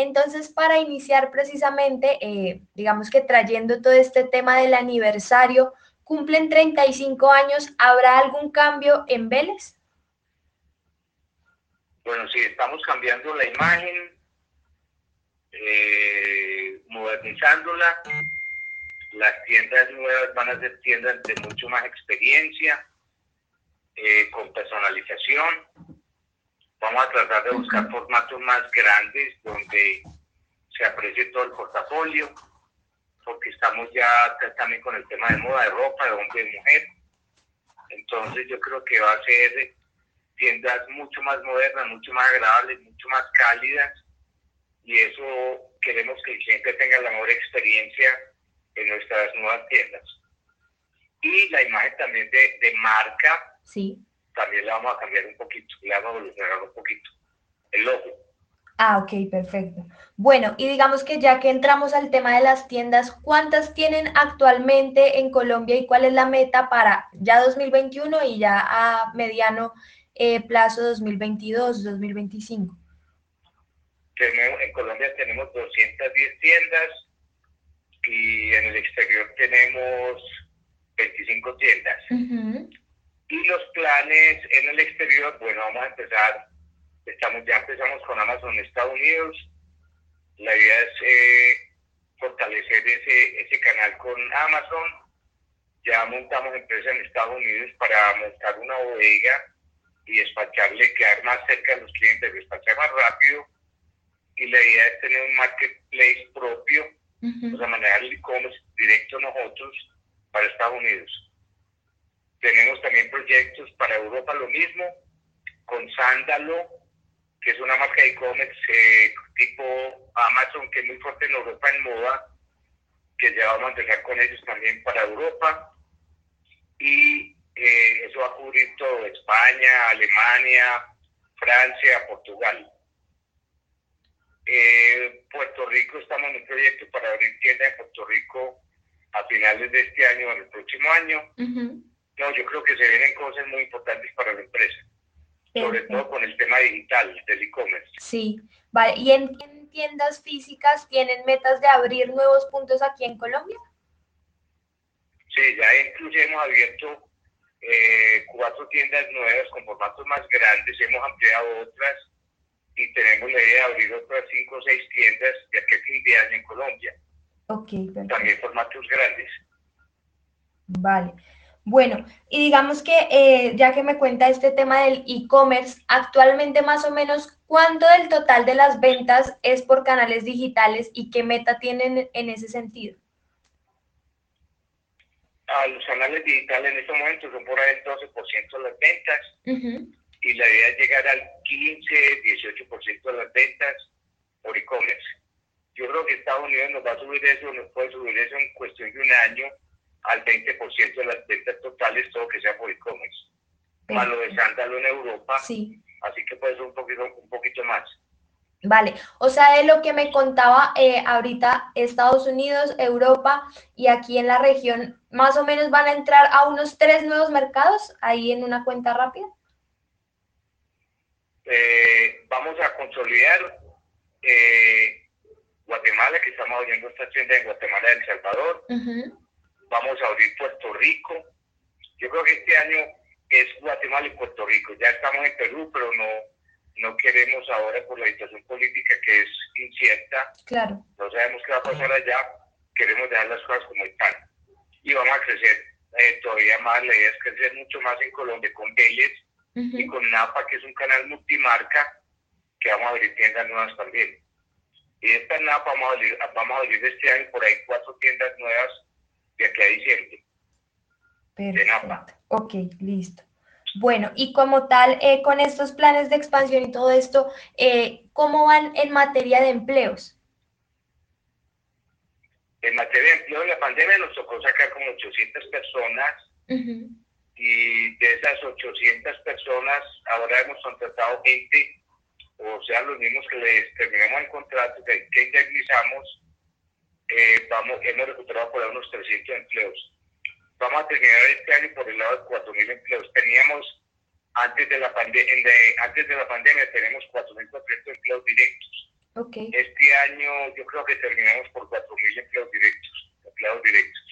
Entonces, para iniciar precisamente, eh, digamos que trayendo todo este tema del aniversario, cumplen 35 años, ¿habrá algún cambio en Vélez? Bueno, sí, estamos cambiando la imagen, eh, modernizándola. Las tiendas nuevas van a ser tiendas de mucho más experiencia, eh, con personalización. Vamos a tratar de buscar formatos más grandes donde se aprecie todo el portafolio, porque estamos ya también con el tema de moda de ropa, de hombre y mujer. Entonces yo creo que va a ser tiendas mucho más modernas, mucho más agradables, mucho más cálidas y eso queremos que el cliente tenga la mejor experiencia en nuestras nuevas tiendas. Y la imagen también de, de marca, sí. También la vamos a cambiar un poquito, la vamos a evolucionar un poquito. El logo. Ah, ok, perfecto. Bueno, y digamos que ya que entramos al tema de las tiendas, ¿cuántas tienen actualmente en Colombia y cuál es la meta para ya 2021 y ya a mediano eh, plazo 2022-2025? En Colombia tenemos 210 tiendas y en el exterior tenemos 25 tiendas. Y los planes en el exterior, bueno, vamos a empezar, estamos ya empezamos con Amazon Estados Unidos. La idea es eh, fortalecer ese, ese canal con Amazon. Ya montamos empresa en Estados Unidos para montar una bodega y despacharle, quedar más cerca de los clientes, despachar más rápido. Y la idea es tener un marketplace propio, uh o sea, manejar el e-commerce directo nosotros para Estados Unidos. Tenemos también proyectos para Europa lo mismo, con Sándalo, que es una marca de e-commerce eh, tipo Amazon, que es muy fuerte en Europa en moda, que ya vamos a empezar con ellos también para Europa. Y eh, eso va a cubrir todo, España, Alemania, Francia, Portugal. Eh, Puerto Rico, estamos en un proyecto para abrir tienda en Puerto Rico a finales de este año o el próximo año. No, yo creo que se vienen cosas muy importantes para la empresa, sobre todo con el tema digital del e-commerce. Sí, vale. ¿Y en tiendas físicas tienen metas de abrir nuevos puntos aquí en Colombia? Sí, ya incluso hemos abierto eh, cuatro tiendas nuevas con formatos más grandes, hemos ampliado otras y tenemos la idea de abrir otras cinco o seis tiendas de aquí a fin de año en Colombia. Ok, También formatos grandes. Vale. Bueno, y digamos que eh, ya que me cuenta este tema del e-commerce, actualmente más o menos, ¿cuánto del total de las ventas es por canales digitales y qué meta tienen en ese sentido? a los canales digitales en estos momentos son por ahí el 12% de las ventas y la idea es llegar al 15, 18% de las ventas por e-commerce. Yo creo que Estados Unidos nos va a subir eso, nos puede subir eso en cuestión de un año al 20% de las ventas totales, todo que sea por e-commerce. Más lo de sándalo en Europa, sí. así que puede ser un poquito, un poquito más. Vale, o sea, de lo que me contaba eh, ahorita Estados Unidos, Europa y aquí en la región, más o menos van a entrar a unos tres nuevos mercados ahí en una cuenta rápida. Eh, vamos a consolidar eh, Guatemala, que estamos abriendo esta tienda en Guatemala El Salvador. Vamos a abrir Puerto Rico. Yo creo que este año es Guatemala y Puerto Rico. Ya estamos en Perú, pero no no queremos ahora por la situación política que es incierta, claro. no sabemos qué va a pasar allá, queremos dejar las cosas como están y vamos a crecer eh, todavía más, la idea es crecer mucho más en Colombia con Vélez y con Napa, que es un canal multimarca, que vamos a abrir tiendas nuevas también. Y esta Napa vamos a abrir, vamos a abrir este año por ahí cuatro tiendas nuevas de aquí a diciembre. Perfecto. Ok, listo. Bueno, y como tal, eh, con estos planes de expansión y todo esto, eh, ¿cómo van en materia de empleos? En materia de empleo, la pandemia nos tocó sacar como 800 personas y de esas 800 personas ahora hemos contratado gente, o sea, los mismos que les terminamos el contrato, que, que indemnizamos, eh, vamos, hemos recuperado por unos 300 empleos vamos a terminar este año por el lado de 4.000 empleos. Teníamos, antes de la, pandemia, antes de la pandemia, tenemos 4.400 empleos directos. Este año yo creo que terminamos por 4.000 empleos directos, empleados directos.